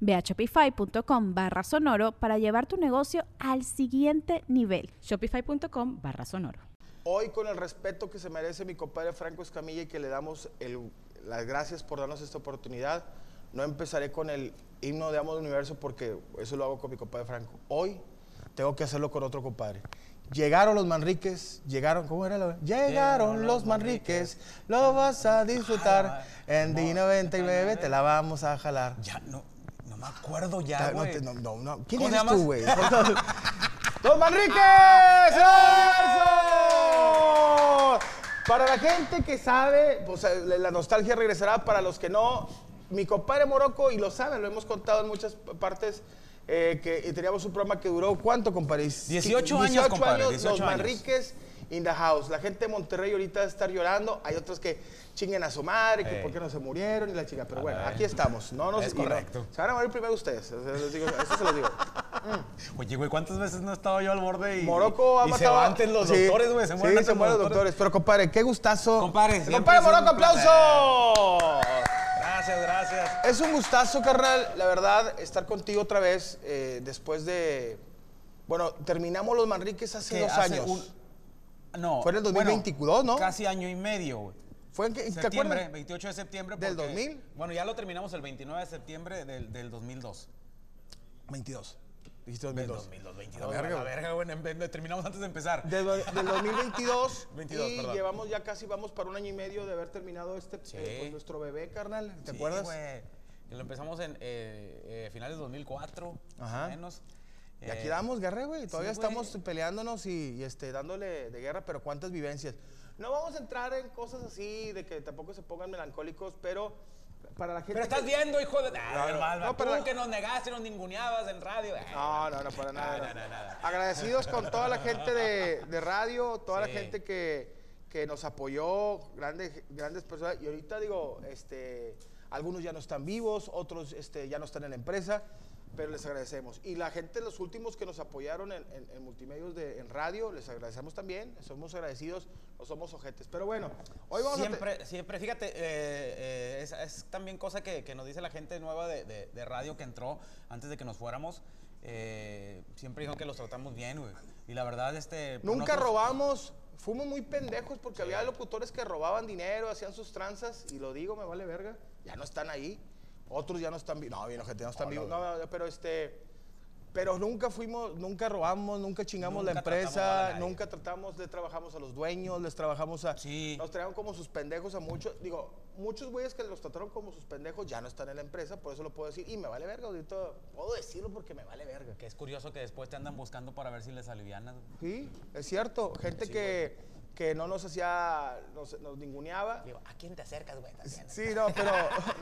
Ve a shopify.com barra sonoro para llevar tu negocio al siguiente nivel. Shopify.com barra sonoro. Hoy con el respeto que se merece mi compadre Franco Escamilla y que le damos el- las gracias por darnos esta oportunidad, no empezaré con el himno de Amo del Universo porque eso lo hago con mi compadre Franco. Hoy tengo que hacerlo con otro compadre. Llegaron los Manriques, llegaron, ¿cómo era la? Llegaron los Manriques, lo vas a disfrutar. En D99 te la vamos a jalar. Ya, no, no me acuerdo ya, güey. no, no, no. ¿Quién ¿Cómo te eres tú, güey? ¡Los Manriques! ¡Universo! Para la gente que sabe, pues la nostalgia regresará. Para los que no, mi compadre Morocco, y lo saben, lo hemos contado en muchas partes, eh, que teníamos un programa que duró, ¿cuánto, compadre? 18 años, compadre, 18 los años. Manriques in the house. La gente de Monterrey ahorita estar llorando. Hay otros que chinguen a su madre, que Ey. por qué no se murieron y la chica. Pero bueno, aquí estamos. No nos Es no- correcto. se van a morir primero ustedes. les digo, eso se los digo. Oye, güey, ¿cuántas veces no he estado yo al borde y, Morocco ha y se matado. van antes los Sí, doctores, güey? Se sí, mueren antes se mueren los doctores. Pero compadre, qué gustazo. Compadre, compadre Morocco, aplauso. Gracias, gracias. Es un gustazo, carnal, la verdad, estar contigo otra vez eh, después de. Bueno, terminamos los Manriques hace Que dos hace años. un- No. Fue en el bueno, 2022, ¿no? Casi año y medio, güey. ¿Fue en qué? ¿Te Septiembre, acuerdas? 28 de septiembre. ¿Del porque- 2000? Bueno, ya lo terminamos el 29 de septiembre del, del 2002. 22. Dijiste Del 2002. 2002, La 22. verga, la verga, güey. Terminamos antes de empezar. Del, del 2022 22, y perdón. llevamos ya casi, vamos para un año y medio de haber terminado este, Sí. eh, pues, nuestro bebé, carnal, ¿te Sí, acuerdas? güey. Lo empezamos en eh, eh, finales de 2004, Ajá. menos. Y aquí Eh, damos guerra, güey. Todavía sí, estamos peleándonos y, y, este, dándole de guerra, pero cuántas vivencias. No vamos a entrar en cosas así, de que tampoco se pongan melancólicos, pero para la gente. Pero estás que- viendo, hijo de. Ah, No, no, mal, no, tú que nos negaste, nos ninguneabas en radio. No, no, no, para nada. No, no. no, no, nada. Agradecidos con toda la gente de, de radio, toda Sí. la gente que, que nos apoyó, grandes, grandes personas. Y ahorita digo, este, algunos ya no están vivos, otros este, ya no están en la empresa, pero les agradecemos. Y la gente, los últimos que nos apoyaron en, en- en multimedios, de, en radio, les agradecemos también. Somos agradecidos, no somos ojetes. Pero bueno, hoy vamos a... te- siempre, siempre, fíjate, eh, eh, es, es también cosa que, que nos dice la gente nueva de, de- de radio que entró antes de que nos fuéramos. eh, siempre dijo que los tratamos bien, güey. Y la verdad, este. por Nunca nosotros- robamos, fuimos muy pendejos porque había locutores que robaban dinero, hacían sus tranzas, y lo digo, me vale verga, ya no están ahí. Otros ya no están vivos. No, bien, gente, ya no están vivos. No, no, pero este. Pero nunca fuimos, nunca robamos, nunca chingamos la Nunca empresa, nunca tratamos, le trabajamos a los dueños, les trabajamos a. Sí. Nos traían como sus pendejos a muchos. Digo, muchos güeyes que los trataron como sus pendejos ya no están en la empresa, por eso lo puedo decir. Y me vale verga, ahorita puedo decirlo porque me vale verga. Que es curioso que después te andan buscando para ver si les alivianas. Sí, es cierto. Gente que, que no nos hacía, nos, nos ninguneaba. Digo, ¿a quién te acercas, güey? Sí, no, pero,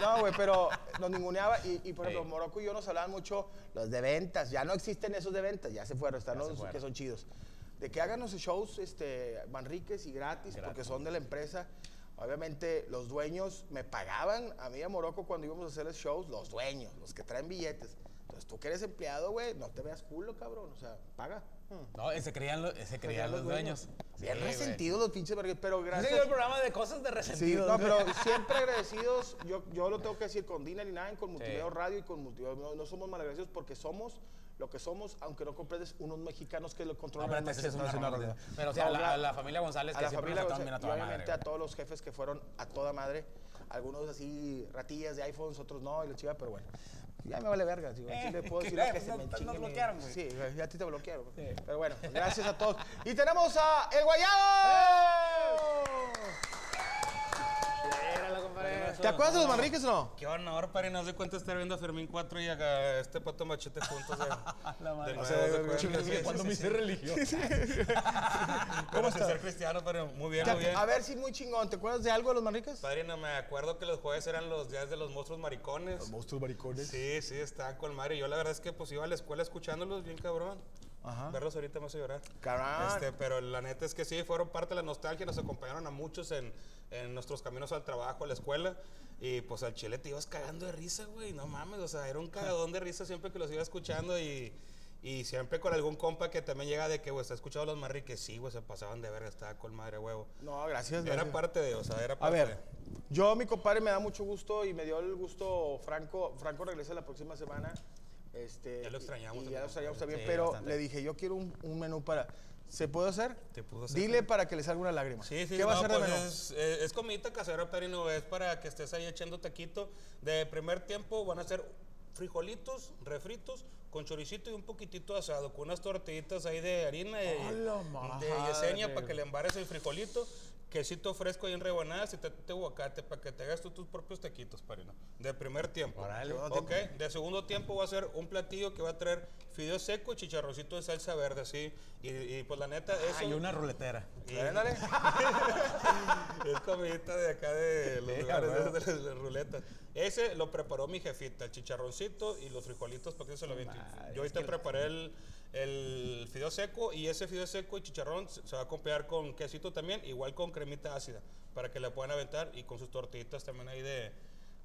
no, güey, pero nos ninguneaba y, y, por ejemplo, Sí. Morocco y yo nos hablaban mucho los de ventas. Ya no existen esos de ventas, ya se fueron, están los fueron. que son chidos. De que hagan los shows este, Manriques y gratis, porque Gratis. son de la empresa. Obviamente, los dueños me pagaban a mí y a Morocco cuando íbamos a hacerles shows, los dueños, los que traen billetes. Entonces, tú que eres empleado, güey, no te veas culo, cabrón. O sea, paga. No, se creían, lo- se creían los dueños. Bien Sí, resentidos los pinches vergas, pero gracias. es el programa de cosas de Sí, resentidos. no, güey. pero siempre agradecidos. Yo, yo lo tengo que decir con Dina y Nine, con Multimedia Radio y con Multimedia. No, no somos malagradecidos porque somos lo que somos, aunque no comprendes unos mexicanos que lo No, controlan. en ese es una ¿verdad? Pero sí, a No, la, gra- a la familia González, a que la siempre familia González, bien a y toda obviamente madre. a todos los jefes que fueron a toda madre. Algunos así ratillas de iPhones, otros no, y la chica, pero bueno. Ya me vale verga, digo, Eh, sí le puedo ¿qué decir lo que se Nos- me nos chingue bloquearon, güey. Sí, a ti te bloquearon. Pero bueno, gracias a todos. Y tenemos a El ¿Te acuerdas de los Manriques o no? Qué honor, padre, no se cuenta estar viendo a Fermín 4 y a este pato machete juntos. De, La madre. de nuevo, sea, ¿se de- de- de- Cuando me hice religioso. ¿Cómo sin ser cristiano, padre? Muy bien, muy bien. A ver si muy chingón. ¿Te acuerdas de algo de los Manriques? Padre, no me acuerdo que los jueves eran los días de los monstruos maricones. monstruos maricones. Sí, sí, estaban con madre. Yo la verdad es que pues iba a la escuela escuchándolos bien cabrón. Ajá. Verlos ahorita me hace llorar. Cabrón. Este, pero la neta es que sí, fueron parte de la nostalgia, nos acompañaron a muchos en, en nuestros caminos al trabajo, a la escuela. Y pues al chile te ibas cagando de risa, güey. No mames, o sea, era un cagadón de risa siempre que los iba escuchando y, y siempre con algún compa que también llega de que, güey, está escuchando a los marriques. Sí, güey, se pasaban de verga, estaba con madre huevo. No, gracias. Era gracias. parte de, o sea, era A parte ver, de. yo, mi compadre, me da mucho gusto y me dio el gusto Franco. Franco regresa la próxima semana. Este, Ya lo extrañamos Y, ya lo extrañamos también, Sí, pero bastante. le dije, yo quiero un, un menú para... ¿Se puede hacer? Te pudo hacer. Dile para que le salga una lágrima. Sí, sí, ¿Qué va a no, hacer de pues menú? Es, es, es comidita casera, Perino. Es para que estés ahí echando taquito. De primer tiempo van a ser frijolitos, refritos, con choricito y un poquitito de asado, con unas tortillitas ahí de harina y, ¡A la de madre! yeseña para que le embares el frijolito. Quesito fresco ahí en rebanadas y te, te aguacate para que te hagas tú tus propios taquitos, Perino. De primer tiempo. Órale. Ok, de segundo tiempo va a ser un platillo que va a traer fideo seco y chicharroncito de salsa verde, así. Y, y, pues la neta, eso... Hay una ruletera. y- Ándale. es comidita de acá de los lugares a de, de ruletas. Ese lo preparó mi jefita, el chicharroncito y los frijolitos para que se lo aviente. Yo ahorita preparé el, el fideo seco y ese fideo seco y chicharrón se va a acompañar con quesito también, igual con cremita ácida, para que le puedan aventar y con sus tortillitas también ahí de,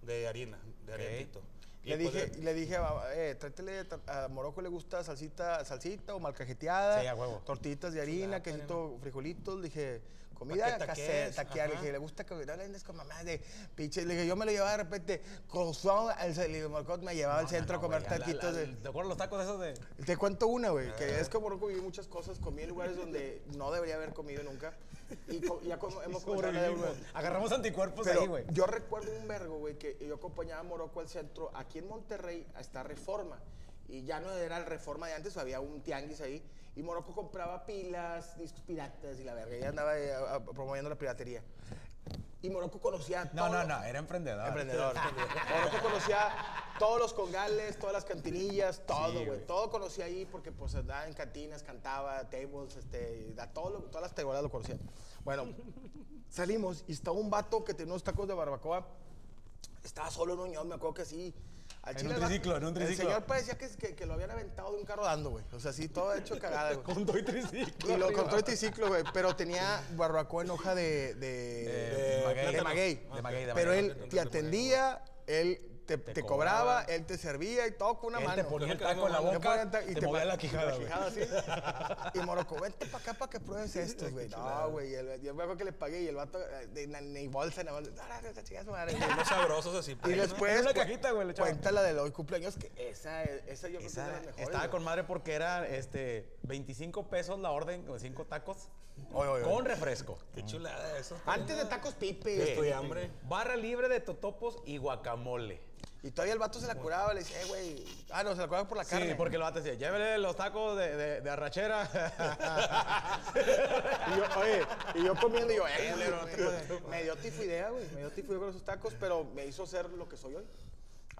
de harina, de arenito. Y Le pues, dije, eh, le dije, a- eh, tráetele, a Morocco le gusta salsita, salsita o malcajeteada. Sí, a huevo. Tortillitas de harina, quesito, frijolitos. Le dije, comida casera, taquear. Le dije, le gusta que no le andes con mamá de pinche. Le dije, yo me lo llevaba de repente, le digo, Morocco me llevaba al centro a comer taquitos de... ¿Te acuerdas los tacos esos de.? Te cuento una, güey, que es que Morocco viví muchas cosas, comí en lugares donde no debería haber comido nunca. Y co- ya como hemos Sobrevivimos. Agarramos anticuerpos pero ahí, güey. yo recuerdo un vergo, güey, que yo acompañaba a Morocco al centro. Aquí en Monterrey está Reforma. Y ya no era el Reforma de antes, había un tianguis ahí. Y Morocco compraba pilas, discos piratas y la verga. Y andaba eh, a- a- promoviendo la piratería. Y Morocco conocía No, todo- no, no, era emprendedor. Emprendedor. Morocco conocía todos los congales, todas las cantinillas, todo, güey. güey. todo conocía ahí porque pues andaba en cantinas, cantaba, tables, este, da todo lo- todas las tables lo conocía. Bueno, salimos y estaba un vato que tenía unos tacos de barbacoa. Estaba solo en Unión, me acuerdo que sí. Al En un el triciclo, en un El triciclo. señor parecía que, que, que lo habían aventado de un carro dando, güey. O sea, sí, todo hecho cagada, güey. Con todo y triciclo. Y lo arriba. contó el triciclo, güey. Pero tenía barbacoa en hoja de. de, De maguey. de maguey. De maguey, de Pero maguey. él te atendía, él te, te cobraba, cobraba. él te servía y todo con una Él mano. te ponía el taco en la Te boca y te movía la quijada, güey. así. Y Morocco, vente para acá para que pruebes estos, güey. No, güey. y el- Yo me acuerdo que le pagué y el vato, eh, ni bolsa, nada más. "Ah, esa chica es su madre", güey. unos sabrosos así. Y pues, después, En una cajita, güey, le echaba. cuenta la de hoy cumpleaños, que esa, esa yo creo que las mejores. estaba con madre porque era este 25 pesos la orden con 5 tacos con refresco. Qué chulada eso. Antes de tacos pipe. Estoy hambre. Barra libre de totopos y guacamole. Y todavía el vato se la curaba, le decía, eh, güey. Ah, no, se la curaba por la carne. Sí, porque el vato decía, llévele los tacos de, de, de arrachera. Y yo, oye, y yo comiendo, y yo, eh, culero, no te puedes". Me dio tifoidea, güey. Me dio tifoidea con esos tacos, pero me hizo ser lo que soy hoy.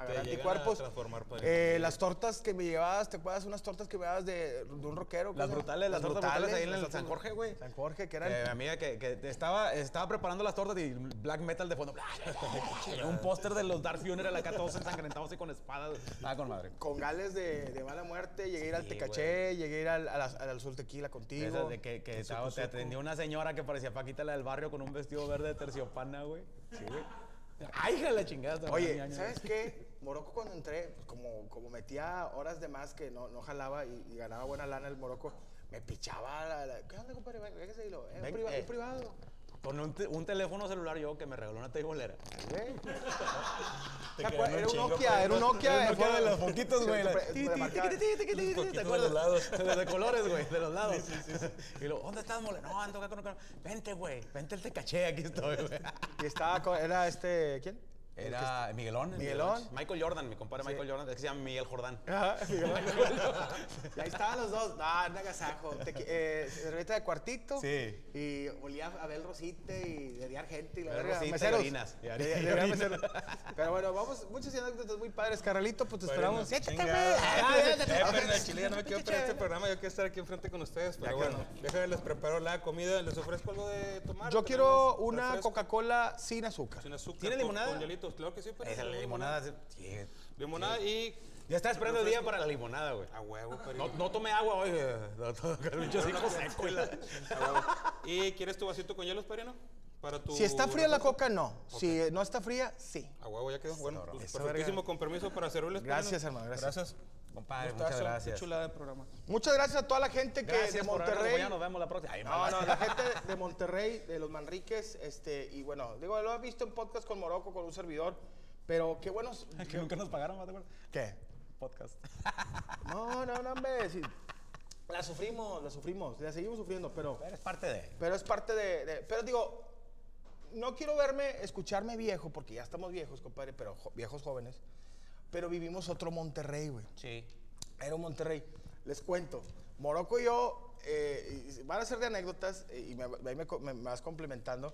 Agarrar anticuerpos. a transformar, padre. Eh, las tortas que me llevabas, ¿te acuerdas? Unas tortas que me llevabas de, de un rockero. Las brutales, las tortas brutales ahí en el San Jorge, güey. San Jorge, que eran. Eh, mi amiga que, que estaba, estaba preparando las tortas y black metal de fondo. un póster de los Dark Funeral acá todos ensangrentados y con espadas. Estaba con madre. con gales de, de mala muerte, llegué a ir al Tecaché, llegué a ir al, al Azul Tequila contigo. De que, que estaba- te atendió una señora que parecía Paquita la del barrio con un vestido verde de terciopana, güey. Sí, güey. Ay, hija de la chingada. Oye, ¿sabes qué? Morocco cuando entré, pues como, como metía horas de más que no, no jalaba y, y ganaba buena lana el Morocco, me pichaba la... la- ¿Qué onda, compadre? Véngase y lo... eh, un, Ven, priva- eh. un privado. Con un, te- un teléfono celular yo que me regaló una teibolera. Un Era un Nokia, era un no- Nokia. Era un Nokia de los poquitos, güey. ¿Te acuerdas? los lados. De los de colores, güey, de los lados. Y luego, ¿dónde estás, mole? No, ando acá con... Vente, güey, vente el te caché, aquí estoy, güey. Y estaba con, era este, ¿quién? Era Miguelón. el Miguelón. Michael Jordan, mi compadre Michael Jordan. Es que se llama Miguel Jordán. Ajá, y ahí estaban los dos. No, un agasajo. Tequi- Eh, cerveza de cuartito. Sí. Y olía a Abel Rosita y de diar gente y la Abel verga. Rosita y meseros. orinas. Y. Pero bueno, vamos, muchas anécdotas muy padres. Carralito, pues te Bueno, esperamos. Siéntate, güey. Ah, Eh, Chile ya no me quiero Pinche perder este programa, yo quiero estar aquí enfrente con ustedes, pero Ya bueno, déjenme les preparo la comida, les ofrezco algo de tomar. Yo quiero una Coca-Cola sin azúcar. Sin azúcar. ¿Tiene con- limonada? Hielitos, claro que sí. pero Esa tenemos limonada. sí. Limonada y... Ya estaba esperando el día para la limonada, güey. A huevo, pero... No, no tomé agua hoy. eh, pinche hocico seco y la- ¿Y quieres tu vasito con hielos, Perino? Para tu... Si está fría la coca, no. Si no está fría, sí. A huevo, ya quedó. Bueno, pues, perfectísimo, verga. con permiso para servirles. Gracias, hermano, gracias. Gracias. Compadre, Gustazo, muchas qué gracias. chulada de programa. Muchas gracias a toda la gente que Gracias de por habernos Monterrey. acompañado, Nos vemos la próxima. Ay, No, no, la gente de Monterrey, de los Manriques, este, y bueno, digo, lo he visto en podcast con Morocco, con un servidor, pero qué buenos. Que nunca nos pagaron, ¿no te acuerdas? ¿Qué? Podcast. No, no, no, hombre. sí. La sufrimos, la sufrimos, la seguimos sufriendo, pero, Eres parte de. pero es parte de, de- Pero digo, no quiero verme, escucharme viejo, porque ya estamos viejos, compadre, pero jo- viejos jóvenes. Pero vivimos otro Monterrey, güey. Sí. Era un Monterrey. Les cuento. Morocco y yo, eh, van a ser de anécdotas eh, y me, ahí me, me- me vas complementando.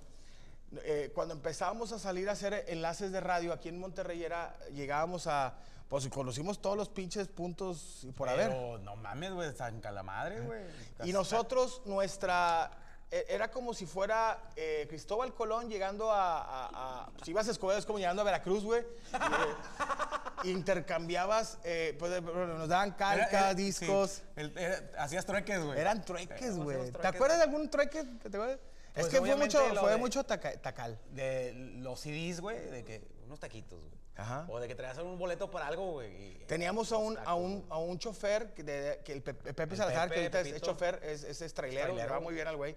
Eh, cuando empezábamos a salir a hacer enlaces de radio aquí en Monterrey, era, llegábamos a. Pues conocimos todos los pinches puntos y por haber. Pero no mames, güey, San Calamadre, güey. Y nosotros, nuestra. E- Era como si fuera eh, Cristóbal Colón llegando a. a- a- si ibas a Escobedo, es como llegando a Veracruz, güey. Y, eh, intercambiabas, eh, pues, eh, nos daban Era- calcas, era- discos. sí, el- era- hacías trueques, güey. Eran trueques, güey. ¿Te acuerdas de algún trueque? que te acuerdas? Pues, es que fue mucho, fue de- mucho taca- tacal. De los CDs, güey, de que unos taquitos, güey. Ajá. O de que traías un boleto para algo, güey. Teníamos a un, a un, güey. a un chofer, que, de- que el Pe- Pepe, El Salazar, que Pepe, ahorita es, es chofer, es, es, es trailero, le Trailero. va muy bien al güey.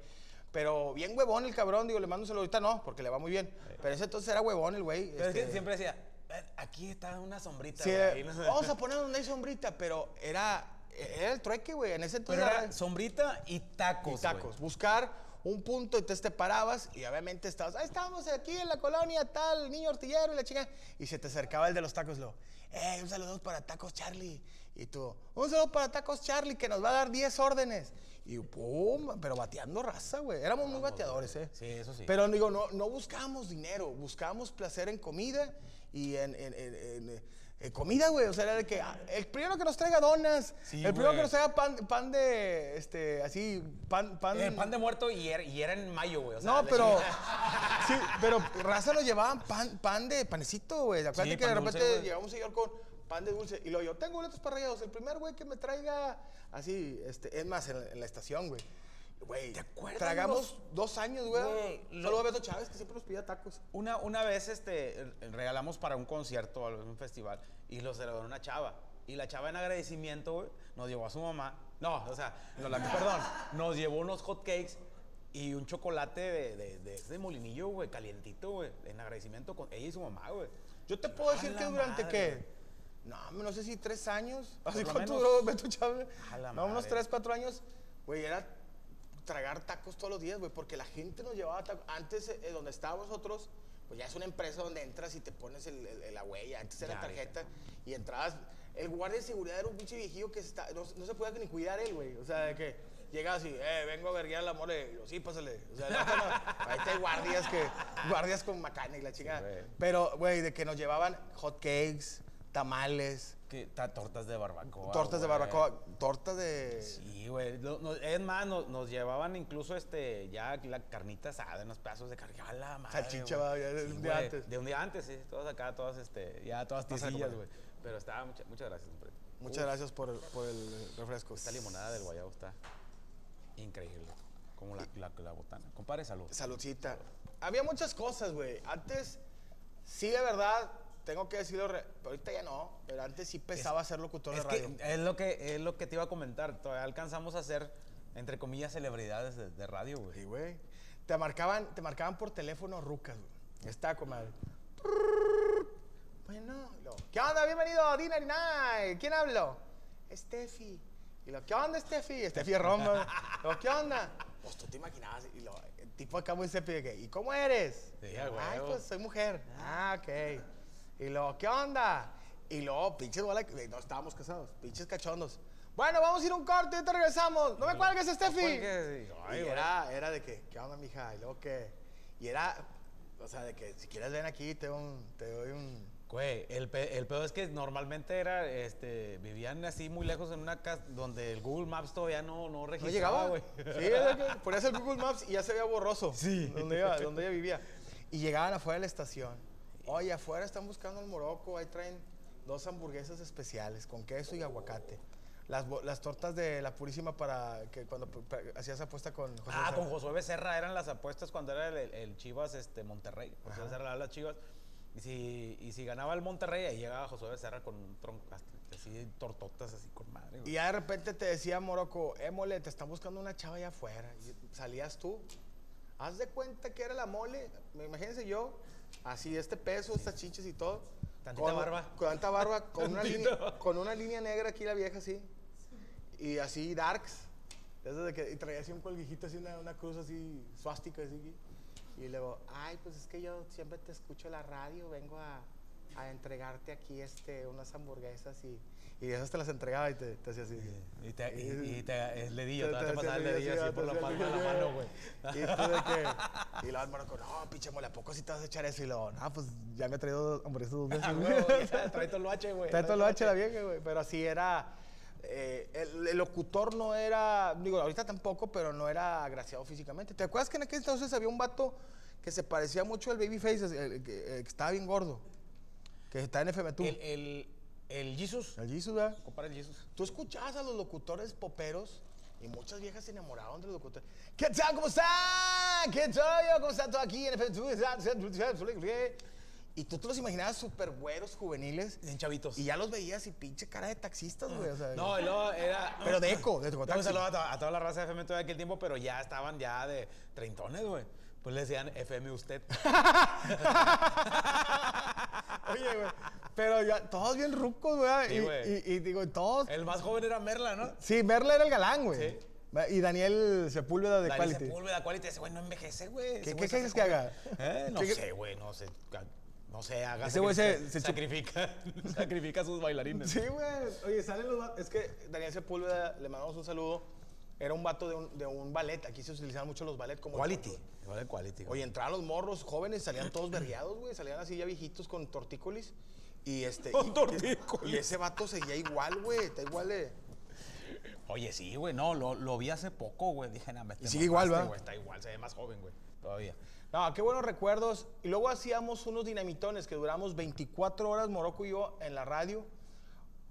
Pero bien huevón el cabrón, digo, le mando un saludo. Ahorita no, porque le va muy bien. Pero ese entonces era huevón el güey. Pero es este, que siempre decía, "Eh, aquí está una sombrita, sí, güey. vamos a poner donde hay sombrita, pero era, era el trueque, güey. En ese entonces Pero era- era sombrita y tacos, y tacos. Buscar un punto, entonces te parabas y obviamente estabas, ahí estábamos aquí en la colonia, tal, niño artillero y la chica. Y se te acercaba el de los tacos, lo, eh, un saludo para Tacos Charlie. Y tú, un saludo para Tacos Charlie que nos va a dar 10 órdenes. Y pum, pero bateando raza, güey. Éramos muy bateadores, ¿eh? Sí, eso sí. Pero digo, no, no buscábamos dinero, buscábamos placer en comida y en, en- en- en, eh, comida, güey. O sea, era de que ah, el primero que nos traiga donas, Sí, el primero güey. que nos traiga pan, pan de, este, así, pan, pan. Eh, pan de muerto y era, y era en mayo, güey. o sea, no, pero. Sí, pero raza nos llevaban pan, pan de panecito, güey. Acuérdate Sí, que de pan repente güey. llegaba un señor con pan de dulce. Y luego yo, tengo boletos para rayados. El primer güey que me traiga así, este, es más, en, la- en la estación, güey. Güey, ¿Te acuerdas Tragamos los- dos años, güey. Lo- Solo Beto Chávez, que siempre nos pedía tacos. Una, una vez este, regalamos para un concierto, un festival, y lo celebró una chava. Y la chava en agradecimiento, güey, nos llevó a su mamá. No, o sea, no, la, perdón, nos llevó unos hot cakes y un chocolate de, de, de, molinillo, güey, calientito, güey, en agradecimiento con ella y su mamá, güey. Yo te puedo decir que durante madre. qué. No, no sé si tres años. Así cuánto duró Beto Chávez. A la No, unos tres, cuatro años. Güey, era tragar tacos todos los días, güey, porque la gente nos llevaba tacos. Antes, eh, donde estábamos nosotros, pues ya es una empresa donde entras y te pones el- el- la huella. Antes era Ya, tarjeta y entrabas. El guardia de seguridad era un pinche viejillo que está, no, no se podía ni cuidar él, güey. O sea, de que llegaba así, eh, vengo a verguiar la mole. Y yo, sí, pásale. O sea, no, no, ahí hay guardias que, guardias con macana y la güey. Pero, güey, de que nos llevaban hot cakes, tamales, Que, ta- tortas de barbacoa. tortas de barbacoa, tortas de... Sí, güey. No- es más, nos, nos llevaban incluso este, ya la carnita asada, unos pedazos de carne. ¡A la madre! Salchicha, güey. va, ya de un día güey, antes. De un día antes, sí. Todas acá, todas, este, ya todas tizillas, güey. Pero estaba, mucha- muchas gracias, hombre. Muchas gracias por el, por el refresco. Esta limonada del guayabo está increíble. Como la, la, la botana. Compadre, salud. Saludcita. Había muchas cosas, güey. Antes, sí, de verdad, tengo que decirlo, re- pero ahorita ya no, pero antes sí pesaba ser locutor Es de radio. que es lo que, es lo que te iba a comentar. Todavía alcanzamos a ser, entre comillas, celebridades de, de radio, güey. Sí, güey. Te marcaban, te marcaban por teléfono rucas, güey. Está comadre. Bueno, luego, ¿qué onda? Bienvenido a Dinner Night. ¿Quién habló? Steffi. Y lo, ¿qué onda, Steffi? Steffi Rombo. Lo, ¿qué onda? Pues tú te imaginabas, y lo, el tipo acá muy serio, de que, ¿y cómo eres? Sí, Ay, pues soy mujer. Ah, ok. Y luego, ¿qué onda? Y luego, pinches no estábamos casados, pinches cachondos. Bueno, vamos a ir a un corte, ahorita regresamos. No me cuelgues, Steffi. cuelgues, y- y era, era de que, ¿qué onda, mija? Y luego que, y era, o sea, de que si quieres ven aquí, te un, te doy un, Güey, el, pe- el pedo es que normalmente era, este, vivían así muy lejos en una casa donde el Google Maps todavía no, no ¿No registraba, llegaba? güey. Sí, era que ponías el Google Maps y ya se veía borroso. Sí. Donde, iba- donde ella vivía. Y llegaban afuera de la estación. Oye, afuera están buscando el Morocco. Ahí traen dos hamburguesas especiales con queso y aguacate. Las, las tortas de la Purísima para que cuando hacías apuesta con José Ah, Becerra. con Josué Becerra eran las apuestas cuando era el, Chivas este, Monterrey. Josué Becerra le daba las Chivas. Y si, y si ganaba el Monterrey, ahí llegaba Josué Becerra con un tronco, así tortotas así con madre. güey. Y ya de repente te decía Morocco, eh, mole, te están buscando una chava allá afuera. Y salías tú. Haz de cuenta que era la mole. Me- Imagínense yo, así, este peso, estas chiches y todo. Tantita Con- barba. Con tanta barba, con una, línea, con una línea negra aquí la vieja así. Y así darks. Eso de que y traía así un colguijito, así una, una cruz así, suástica así. Y luego, ay, pues es que yo siempre te escucho en la radio, vengo a, a entregarte aquí este, unas hamburguesas y, y esas te las entregaba y te, te hacía así. Y, te, y, y te, el dedillo, Te- te, te pasaba el dedillo así, por la palma de la mano, güey. Y tú de que. Y luego el Marco, no, pinche mole, ¿a poco si te vas a echar eso? Y luego, no, pues ya me he traído hamburguesas dos veces. Ah, güey. Trae todo el H, güey. Trae todo lo H la vieja, güey. Pero así era. eh, el, el locutor no era. Digo, ahorita tampoco, pero no era agraciado físicamente. ¿Te acuerdas que en aquel entonces había un vato que se parecía mucho al Babyface, el, que, el que estaba bien gordo? Que está en FM tú. El, el, el Jesus. El Jesus, ¿verdad? Compara el Jesus. Tú escuchabas a los locutores poperos y muchas viejas se enamoraban de los locutores. ¿Qué tal? ¿Cómo están? ¿Qué tal? yo? ¿Cómo están todos aquí en FM? Y tú te los imaginabas súper güeros, juveniles. Bien chavitos. Y ya los veías y pinche cara de taxistas, güey. o sea, No, luego era. Pero de eco, de Un taxi. saludo a, to- a toda la raza de FM de aquel tiempo, pero ya estaban ya de treintones, güey. Pues le decían FM usted. Oye, güey. Pero ya, todos bien rucos, güey. Sí, y, güey. y, y digo, todos. El más joven era Merla, ¿no? Sí, Merla era el galán, güey. Sí. Y Daniel Sepúlveda de Daniel Quality. Sepúlveda, Quality. Ese güey no envejece, güey. ¿Qué- qué quieres que haga? ¿Eh? No ¿Qué- qué- sé, güey, no sé. No sé, haga. Ese güey se- sacrifica- se sacrifica, sacrifica a sus bailarines. Sí, güey. Oye, salen los Es que Daniel Sepúlveda, le mandamos un saludo. Era un vato de un, de un ballet. Aquí se utilizaban mucho los ballet como. Quality. Quality. Oye, entraban los morros jóvenes, salían todos vergueados, güey. Salían así ya viejitos con tortícolis. Y este. Con tortícolis. Y ese vato seguía igual, güey. Está igual de. Oye, sí, güey, no, lo, lo vi hace poco, güey. Dije, nada, me sigue igual, ¿va? güey, Está igual, se ve más joven, güey. Todavía. No, qué buenos recuerdos. Y luego hacíamos unos dinamitones que duramos 24 horas, Morocco y yo, en la radio.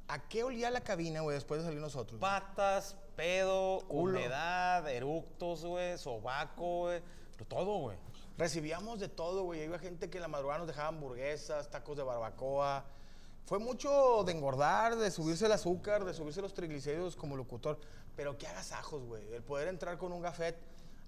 ¿A qué olía la cabina, güey, después de salir nosotros? Patas, pedo, Culo. humedad, eructos, güey, sobaco, güey. Todo, güey. Recibíamos de todo, güey. Iba gente que en la madrugada nos dejaba hamburguesas, tacos de barbacoa. Fue mucho de engordar, de subirse el azúcar, de subirse los triglicéridos como locutor. Pero qué agasajos, güey. El poder entrar con un gafet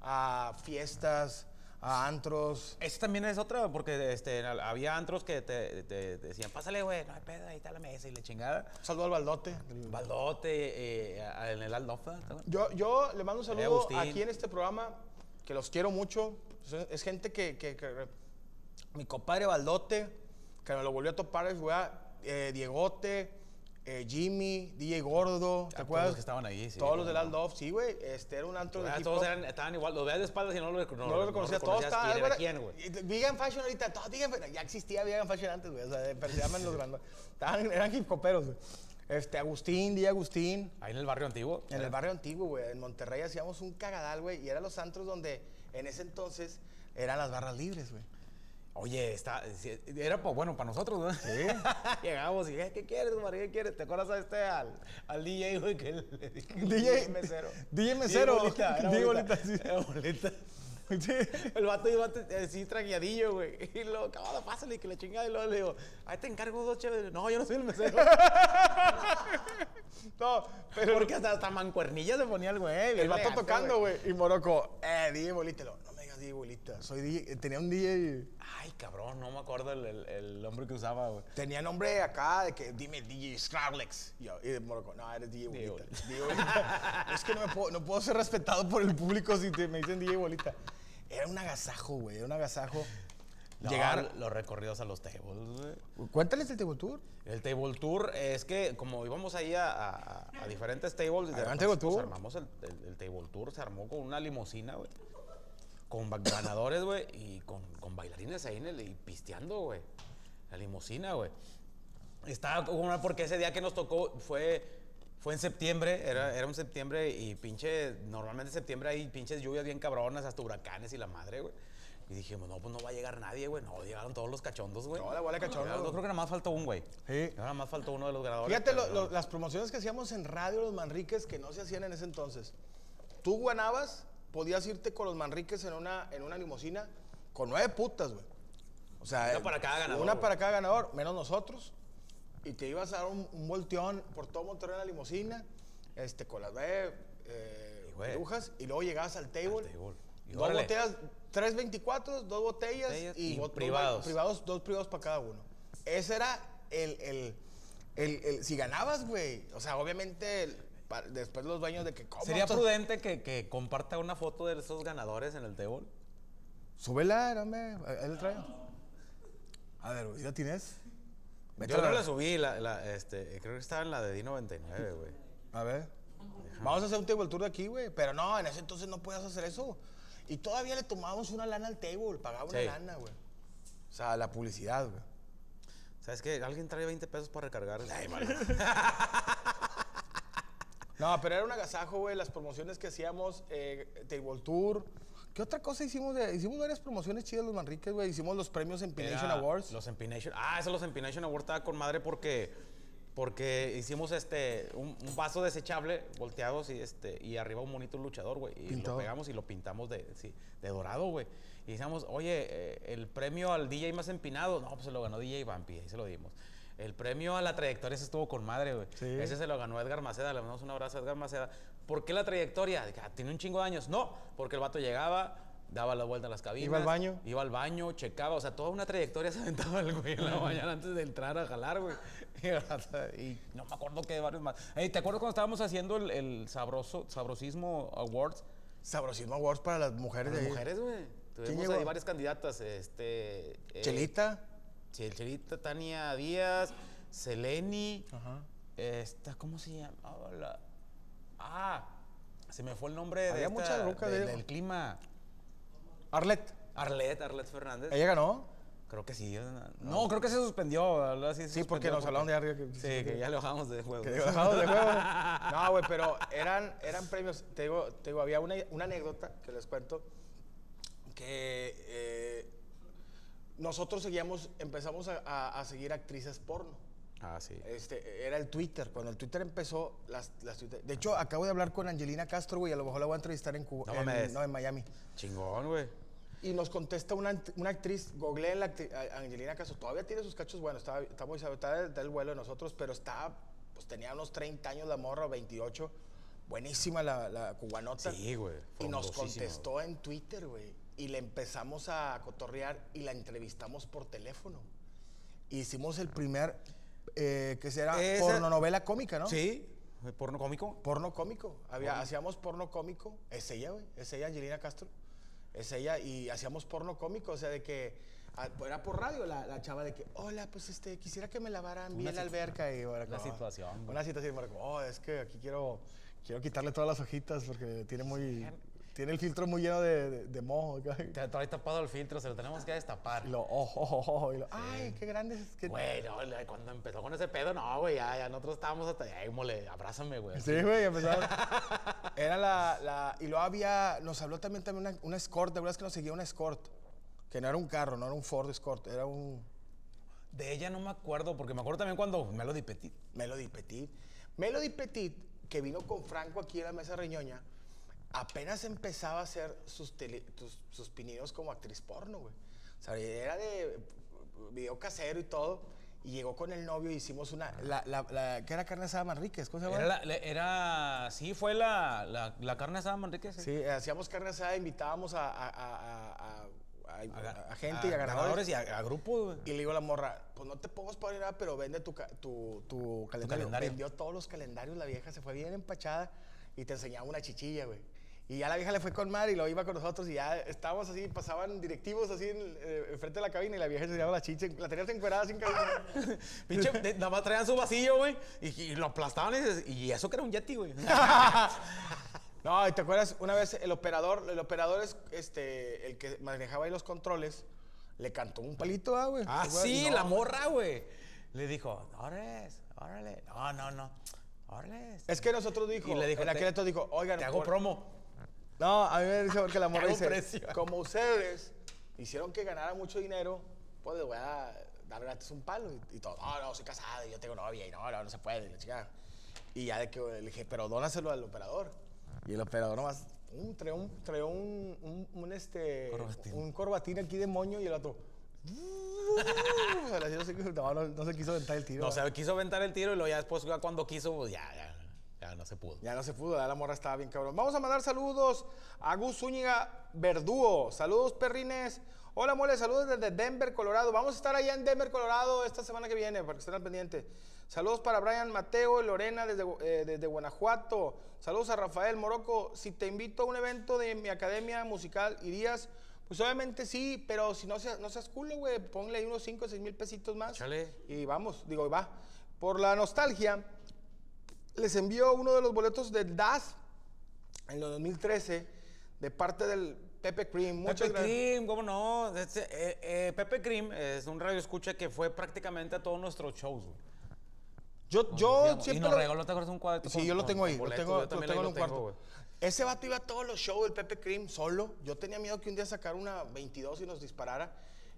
a fiestas, a antros. Ese también es otra, porque este, había antros que te, te- te decían, pásale, güey, no hay pedo, ahí está la mesa y la chingada. Saludo al baldote. Baldote, eh, a- en el Aldofa. Yo, yo le mando un saludo aquí en este programa, que los quiero mucho. Es, es gente que, que- que- Mi compadre Baldote, que me lo volvió a topar, es güey, eh, Diegote, eh, Jimmy, DJ Gordo, ¿te todos acuerdas? los que estaban ahí, sí, Todos los del no. Aldof, sí, güey. Este era un antro de Ah, hip todos hop. eran, estaban igual, los veías de espaldas y no lo, recono- No lo reconocía, todos reconocías estaban. quién era güey, quién, güey. y- Vegan Fashion ahorita, todos Vegan Fashion. Ya existía Vegan Fashion antes, güey. O sea, pero se llaman los grandes. Estaban, eran hip hoperos, güey. Este, Agustín, DJ Agustín. Ahí en el barrio antiguo. En el barrio antiguo, güey. En Monterrey hacíamos un cagadal, güey. Y eran los antros donde en ese entonces eran las barras libres, güey. Oye, está, era bueno para nosotros, ¿no? Sí. Llegábamos y, "Eh, ¿qué quieres, Omar? ¿Qué quieres? ¿Te acuerdas a este, al, al DJ, güey, que le dije? DJ mesero. DJ mesero. DJ bolita. sí. Era bolita. Sí. El vato iba así tragueadillo, güey. Y luego, cabrón, pásale, que la chingada. Y luego le digo, ahí te encargo dos chéveres. No, yo no soy el mesero. No, pero Porque hasta, hasta mancuernilla se ponía el güey. el vato tocando, güey. Y Morocco, eh, DJ bolita. Y lo, No DJ Bolita. Soy DJ, tenía un DJ, Ay, cabrón, no me acuerdo el, el, el nombre que usaba, güey. tenía nombre acá de que dime DJ Skrillex. Y yo, y de Morocco, no, eres DJ Bolita. DJ Bolita. es que no, me puedo, no puedo ser respetado por el público si te- me dicen DJ Bolita. Era un agasajo, güey, era un agasajo. Llegar Llegar. los recorridos a los tables, güey. Cuéntales el Table Tour. El table tour es que como íbamos ahí a, a- a diferentes tables, de table pues, tour. armamos el, el- el table tour, se armó con una limusina, güey. Con ganadores, güey, y con, con bailarines ahí en el, y pisteando, güey. La limusina, güey. Estaba como una- porque ese día que nos tocó fue, fue en septiembre, era, era un septiembre y pinche, normalmente en septiembre hay pinches lluvias bien cabronas, hasta huracanes y la madre, güey. Y dijimos, no, pues no va a llegar nadie, güey. No, llegaron todos los cachondos, güey. Toda la bola de cachondos. Yo creo que nada más faltó un, güey. Sí. Nada más faltó uno de los ganadores. Fíjate lo- lo- las promociones que hacíamos en radio los Manriques que no se hacían en ese entonces. Tú ganabas, podías irte con los Manriques en una, en una limusina con nueve putas, güey. O sea, Una para cada ganador, Una para cada ganador, menos nosotros. Y te ibas a dar un, un volteón por todo Monterrey en la limusina, este, con las nueve eh, Y, brujas, y luego llegabas al table. Al table. Y Dos órale. botellas, tres 24, dos botellas, Botellas y, y privados. privados, dos privados para cada uno. Ese era el, el, el- el- si ganabas, güey. O sea, obviamente después los dueños de que ¿cómo ¿Sería prudente que, que comparta una foto de esos ganadores en el table? Súbela, hombre. Ahí le traigo. A ver, ¿ya tienes? Yo no la- subí, la, la, este, creo que estaba en la de D99, güey. A ver. Vamos a hacer un table tour de aquí, güey. Pero no, en ese entonces no podías hacer eso. Y todavía le tomábamos una lana al table, pagaba una Sí. lana, güey. O sea, la publicidad, güey. ¿Sabes qué? Alguien trae 20 pesos para recargar. Ay. No, pero era un agasajo, güey, las promociones que hacíamos, eh, Table Tour. ¿Qué otra cosa hicimos? De, hicimos varias promociones chidas los Manriques, güey. Hicimos los premios Empination Era Awards. Los Empination. Ah, eso los Empination Awards estaba con madre porque, porque hicimos este, un, un vaso desechable volteados y, este, y arriba un bonito luchador, güey. Y Pintado. lo pegamos y lo pintamos de, sí, de dorado, güey. Y decíamos, oye, eh, el premio al DJ más empinado, no, pues se lo ganó DJ Vampi, ahí se lo dimos. El premio a la trayectoria ese estuvo con madre, güey. Sí. Ese se lo ganó Edgar Maceda, le mandamos un abrazo a Edgar Maceda. ¿Por qué la trayectoria? Ah, Tiene un chingo de años. No, porque el vato llegaba, daba la vuelta a las cabinas. Iba al baño. Iba al baño, checaba, o sea, toda una trayectoria se aventaba el güey en la mañana antes de entrar a jalar, güey. Y no me acuerdo que de varios más. ¿Te acuerdas cuando estábamos haciendo el, el sabroso, sabrosismo awards? Sabrosismo Awards para las mujeres. Las de ahí. mujeres, güey. Tuvimos ahí varias candidatas, este... eh, Chelita. El Chelita, Tania Díaz, Seleni, Ajá. esta, ¿cómo se llama? Hola. Ah, se me fue el nombre de esta- muchas rucas del- de- del clima. Arlet. Arlet, Arlet Fernández. Ella ganó. Creo que sí. No, creo que se suspendió. se Sí, porque nos hablaron de arriba. que- Sí, que ya le bajamos de juego. Que digo, dejado de juego. No, güey, pero eran, eran premios. Te digo, te digo había una, una anécdota que les cuento que eh, nosotros seguíamos, empezamos a, a- a seguir actrices porno. Ah, sí. Este, era el Twitter. Cuando el Twitter empezó, las, las Twitter- De hecho, acabo de hablar con Angelina Castro, güey. A lo mejor la voy a entrevistar en Cuba. No en, mames. no, en Miami. Chingón, güey. Y nos contesta una, una actriz, googleen la Angelina Castro, todavía tiene sus cachos buenos, está, está muy está del, vuelo de nosotros, pero está, pues tenía unos 30 años la morra, o 28, buenísima la, la cubanota. Sí, güey, Y nos contestó en Twitter, güey, y le empezamos a cotorrear y la entrevistamos por teléfono. Hicimos el primer, eh, que será Esa- pornonovela cómica, ¿no? Sí, porno cómico. Porno cómico. Había, hacíamos porno cómico. Es ella, güey. Es ella, Angelina Castro. Es ella. Y hacíamos porno cómico. O sea, de que. ah, Era por radio la, la chava de que, hola, pues este, quisiera que me lavaran bien la alberca. Y la como, situación, güey. Una situación. Marco, oh, es que aquí quiero, quiero quitarle todas las hojitas porque tiene muy. Tiene el filtro muy lleno de, de, de acá. Te trae tapado el filtro, se lo tenemos que destapar. Y lo, oh, oh, oh, oh, y lo, ay, qué grande es. qué-". Güey, no, cuando empezó con ese pedo, no, güey, ya, ya nosotros estábamos hasta, ay, mole, abrázame, güey. Sí, güey, empezaron. Era la, la- Y luego había. Nos habló también, también una, una escort. ¿De verdad que nos seguía una escort? Que no era un carro, no era un Ford Escort, era un De ella no me acuerdo, porque me acuerdo también cuando Melody Petit. Melody Petit. Melody Petit, que vino con Franco aquí a la mesa reñoña, apenas empezaba a hacer sus, tele- tus- sus pininos como actriz porno, güey. O sea, era de video casero y todo. Y llegó con el novio y hicimos una. La, la, la- ¿Qué era carne asada Manríquez? ¿Cómo se llama? Era, la- era, sí, fue la, la, carne asada Manrique. Sí, hacíamos carne asada, invitábamos a, a- a- a, a gente y a ganadores. y a, grupos, güey. Y le digo a la morra, pues no te pongas para nada, pero vende tu, tu, tu calendario. calendario. Vendió todos los calendarios, la vieja se fue bien empachada y te enseñaba una chichilla, güey. Y ya la vieja le fue con mar y lo iba con nosotros y ya estábamos así, pasaban directivos así eh, enfrente de la cabina y la vieja enseñaba la chicha, la tenías encuerada sin cabina. Pinche, nada más traían su vasillo, güey, y, lo aplastaban y, eso que era un Yeti, güey. No, y te acuerdas, una vez el operador, el operador es este, el que manejaba ahí los controles, le cantó un palito, ah, güey. ah, sí, la morra, güey. Le dijo, órale, órale. No, no, no. Órale. Es que nosotros dijo, Y le dijo, en aquel dijo, oigan, Te hago promo. No, a mí me dice porque la morra dice, como ustedes hicieron que ganara mucho dinero, pues les voy a dar gratis un palo y, y todo. No, no, soy casado y yo tengo novia y no, no, no se puede, y la chica. Y ya de que le dije, pero dónaselo al operador. Y el operador nomás um, trae un, trae un, un, un, este, Corbatín. un corbatín aquí de moño y el otro... no, se- no, no- se quiso aventar el tiro. No, ¿verdad? se quiso aventar el tiro y luego ya después ya cuando quiso, pues ya, ya, ya no se pudo. Ya no se pudo, ya la morra estaba bien cabrón. Vamos a mandar saludos a Gus Zúñiga Verdúo. Saludos, perrines. Hola, mole, saludos desde Denver, Colorado. Vamos a estar allá en Denver, Colorado esta semana que viene, para que estén al pendiente. Saludos para Brian Mateo y Lorena desde, eh, desde Guanajuato. Saludos a Rafael Morocco. Si te invito a un evento de mi academia musical, ¿irías? Pues obviamente sí, pero si no seas, no seas culo, güey, ponle ahí unos 5 o 6 mil pesitos más. Échale. Y vamos, digo, va. Por la nostalgia, les envió uno de los boletos del DAS en el 2013 de parte del Pepe Cream. Muchas Pepe. Cream, ¿cómo no? Este, eh, eh, Pepe Cream es un radio escucha que fue prácticamente a todos nuestros shows, güey. Yo, yo Digamos, siempre. y nos lo- regaló, ¿te acuerdas? Un cuadro Sí, yo lo tengo ahí, lo tengo, yo lo tengo en un cuarto. güey. Ese vato iba a todos los shows del Pepe Cream solo. Yo tenía miedo que un día sacara una 22 y nos disparara.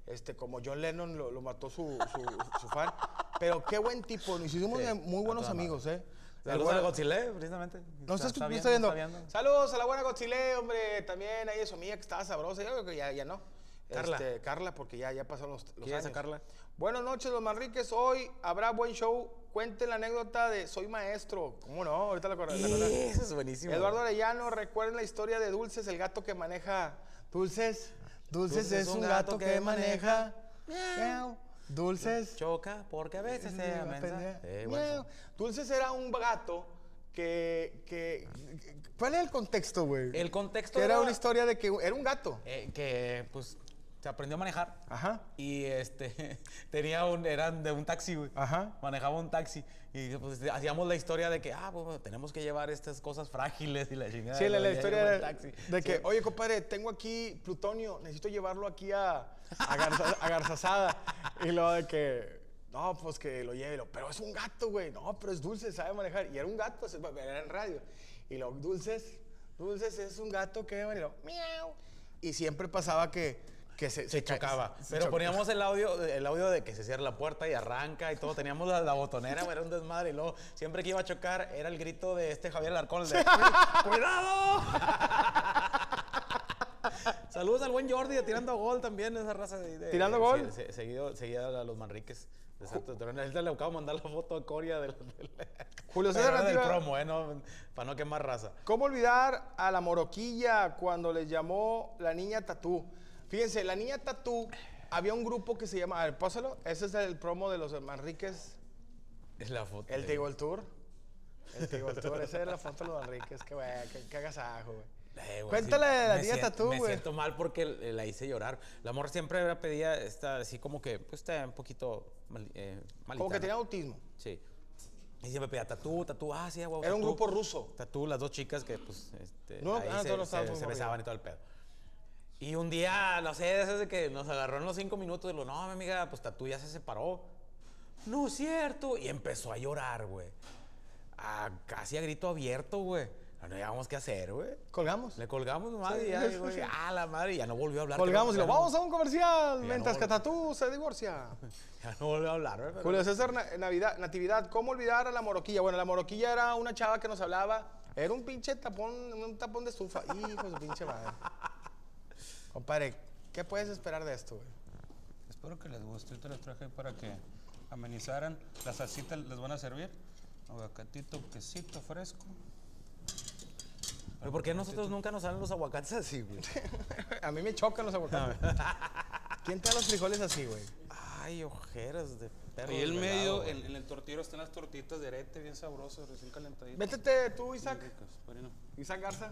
Este, como John Lennon lo, lo mató su, su, su fan. Pero qué buen tipo. Nos hicimos Sí, muy buenos toda madre. amigos, ¿eh? Saludos a Godzilla, precisamente. No está, Está- está viendo, viendo. está viendo. Saludos a la buena Godzile, hombre. También ahí su amiga que estaba sabrosa. Yo creo que ya, ya no. Carla. Este, Carla, porque ya, ya pasaron los, los ¿Quieres años. sacarla? Buenas noches, los Manriques. Hoy habrá buen show. Cuenten la anécdota de Soy Maestro. ¿Cómo no? Ahorita la acuerdo. Eso es buenísimo. Eduardo Arellano, recuerden la historia de Dulces, el gato que maneja. Dulces, Dulces, es un gato que maneja. Miau. Dulces. Choca porque a veces se. Eh, bueno. Dulces era un gato que, que... ¿Cuál es el contexto, güey? El contexto Que era era- una historia de que era un gato. eh, que pues se aprendió a manejar. Ajá. Y este tenía un, eran de un taxi, güey. Ajá. Manejaba un taxi. Y pues hacíamos la historia de que, ah, pues tenemos que llevar estas cosas frágiles y la chingada. Sí, la, la historia el taxi. de que, Sí. oye, compadre, tengo aquí plutonio, necesito llevarlo aquí a, a, Garza, a Garzazada. Y luego de que, no, pues que lo lleve, pero es un gato, güey. No, pero es dulce, sabe manejar. Y era un gato, se- era en radio. Y lo, dulces, dulces es un gato que, lo, miau. Y siempre pasaba que, que se, Se ca- chocaba. se Pero poníamos el audio, el audio de que se cierra la puerta y arranca y todo. Teníamos la, la botonera, era un desmadre. Y luego, siempre que iba a chocar, era el grito de este Javier Alarcón, de ¡Cuidado! Saludos al buen Jordi de Tirando Gol también, esa raza de... de- ¿Tirando de- Gol? se- se- seguido, a los Manriques. Exacto. Pero ahorita le acabo de mandar la foto a Coria del... del Julio César del promo, ¿eh? No, para no quemar raza. ¿Cómo olvidar a la moroquilla cuando les llamó la niña tatú? Fíjense, la niña tatú, había un grupo que se llama, a ver, pásalo, ese es el promo de los Manriques, Es la foto. el Table Tour. El Table Tour, esa es la foto de los Manriques, qué güey, qué, qué agasajo, güey. Eh, Cuéntale de la me niña tatú, Me güey. siento mal porque eh, la hice llorar. La morra siempre me pedía, esta, así como que, pues está un poquito mal, eh, malita, Como que tenía autismo. Sí. Y siempre pedía tatú, tatú, ah, sí, güey. Era un grupo ruso. Tatú, las dos chicas que, pues, este, No, ahí ah, se, se- se besaban y todo el pedo. Y un día, no sé, esas de que nos agarró en los cinco minutos y lo, no, mi amiga, pues tatú ya se separó. No es cierto. Y empezó a llorar, güey. A- casi a grito abierto, güey. No sabíamos qué hacer, güey. Colgamos. Le colgamos nomás Sí, y ya, güey, sí. ah, la madre, ya no volvió a hablar. Colgamos y lo vamos a un comercial Ya mientras no que Tatú se divorcia. Ya no volvió a hablar, güey. pero- Julio César Na- Navidad, Natividad, ¿cómo olvidar a la moroquilla? Bueno, la moroquilla era una chava que nos hablaba, era un pinche tapón, un tapón de estufa. Hijo de su pinche madre. Compadre, ¿qué puedes esperar de esto, güey? Espero que les guste. Ahorita les traje para que amenizaran. La salsita les van a servir. Aguacatito, quesito fresco. Pero ¿por qué nosotros nunca nos salen los aguacates así, güey? A mí me chocan los aguacates. ¿Quién te da los frijoles así, güey? Ay, ojeras de perro. Ahí el medio, en, en el tortillero están las tortitas de arete bien sabrosas, recién calentaditas. Métete tú, Isaac. Ricas. Isaac Garza.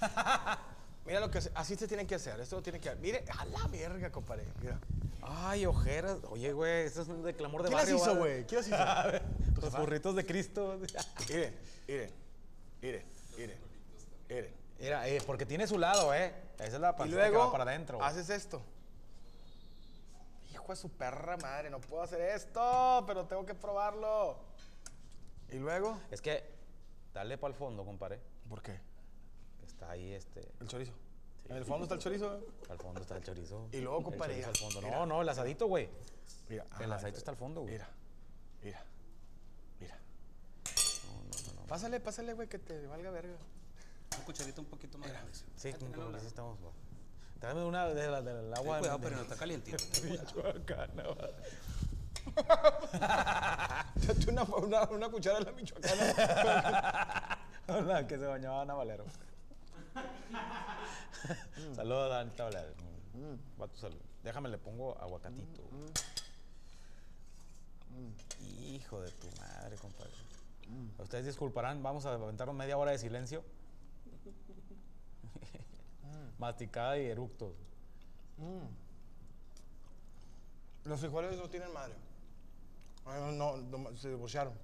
Mira lo que así se tiene que hacer. Esto lo tiene que Mire, a la verga, compadre. Mira. Ay, ojeras. Oye, güey, esto es un de clamor de ¿Quién las barrio. hizo, güey? ¿Quién las hizo? Los burritos de Cristo. Miren, miren, miren, miren, miren. Mira, eh, porque tiene su lado, ¿eh? Esa es la pancita que va para adentro. haces esto. Hijo de su perra madre, no puedo hacer esto, pero tengo que probarlo. Y luego, Es que, dale para el fondo, compadre. ¿por qué? Está ahí este. El chorizo. En el fondo está el chorizo. ¿eh? Al fondo está el chorizo. Y luego, compadre, al mira, fondo. mira. No, no, el asadito, güey. Mira, El ajá, aceite está al fondo, güey. Mira, mira, mira. Pásale, pásale, güey, que te valga verga. Una cucharita un poquito más grande. sí. Como que sí estamos. güey. Tráeme una de la, del agua. cuidado, de- pero no está calientito. Michoacana, va. Date una, una, una cuchara de la michoacana. Hola, que se bañaba Ana Valero. Saludos a Anita Valero. Va tu salud. Déjame, le pongo aguacatito. Hijo de tu madre, compadre. Ustedes disculparán, vamos a aventarnos media hora de silencio. Masticada y eructos. Los frijoles no tienen madre. No, no, se divorciaron.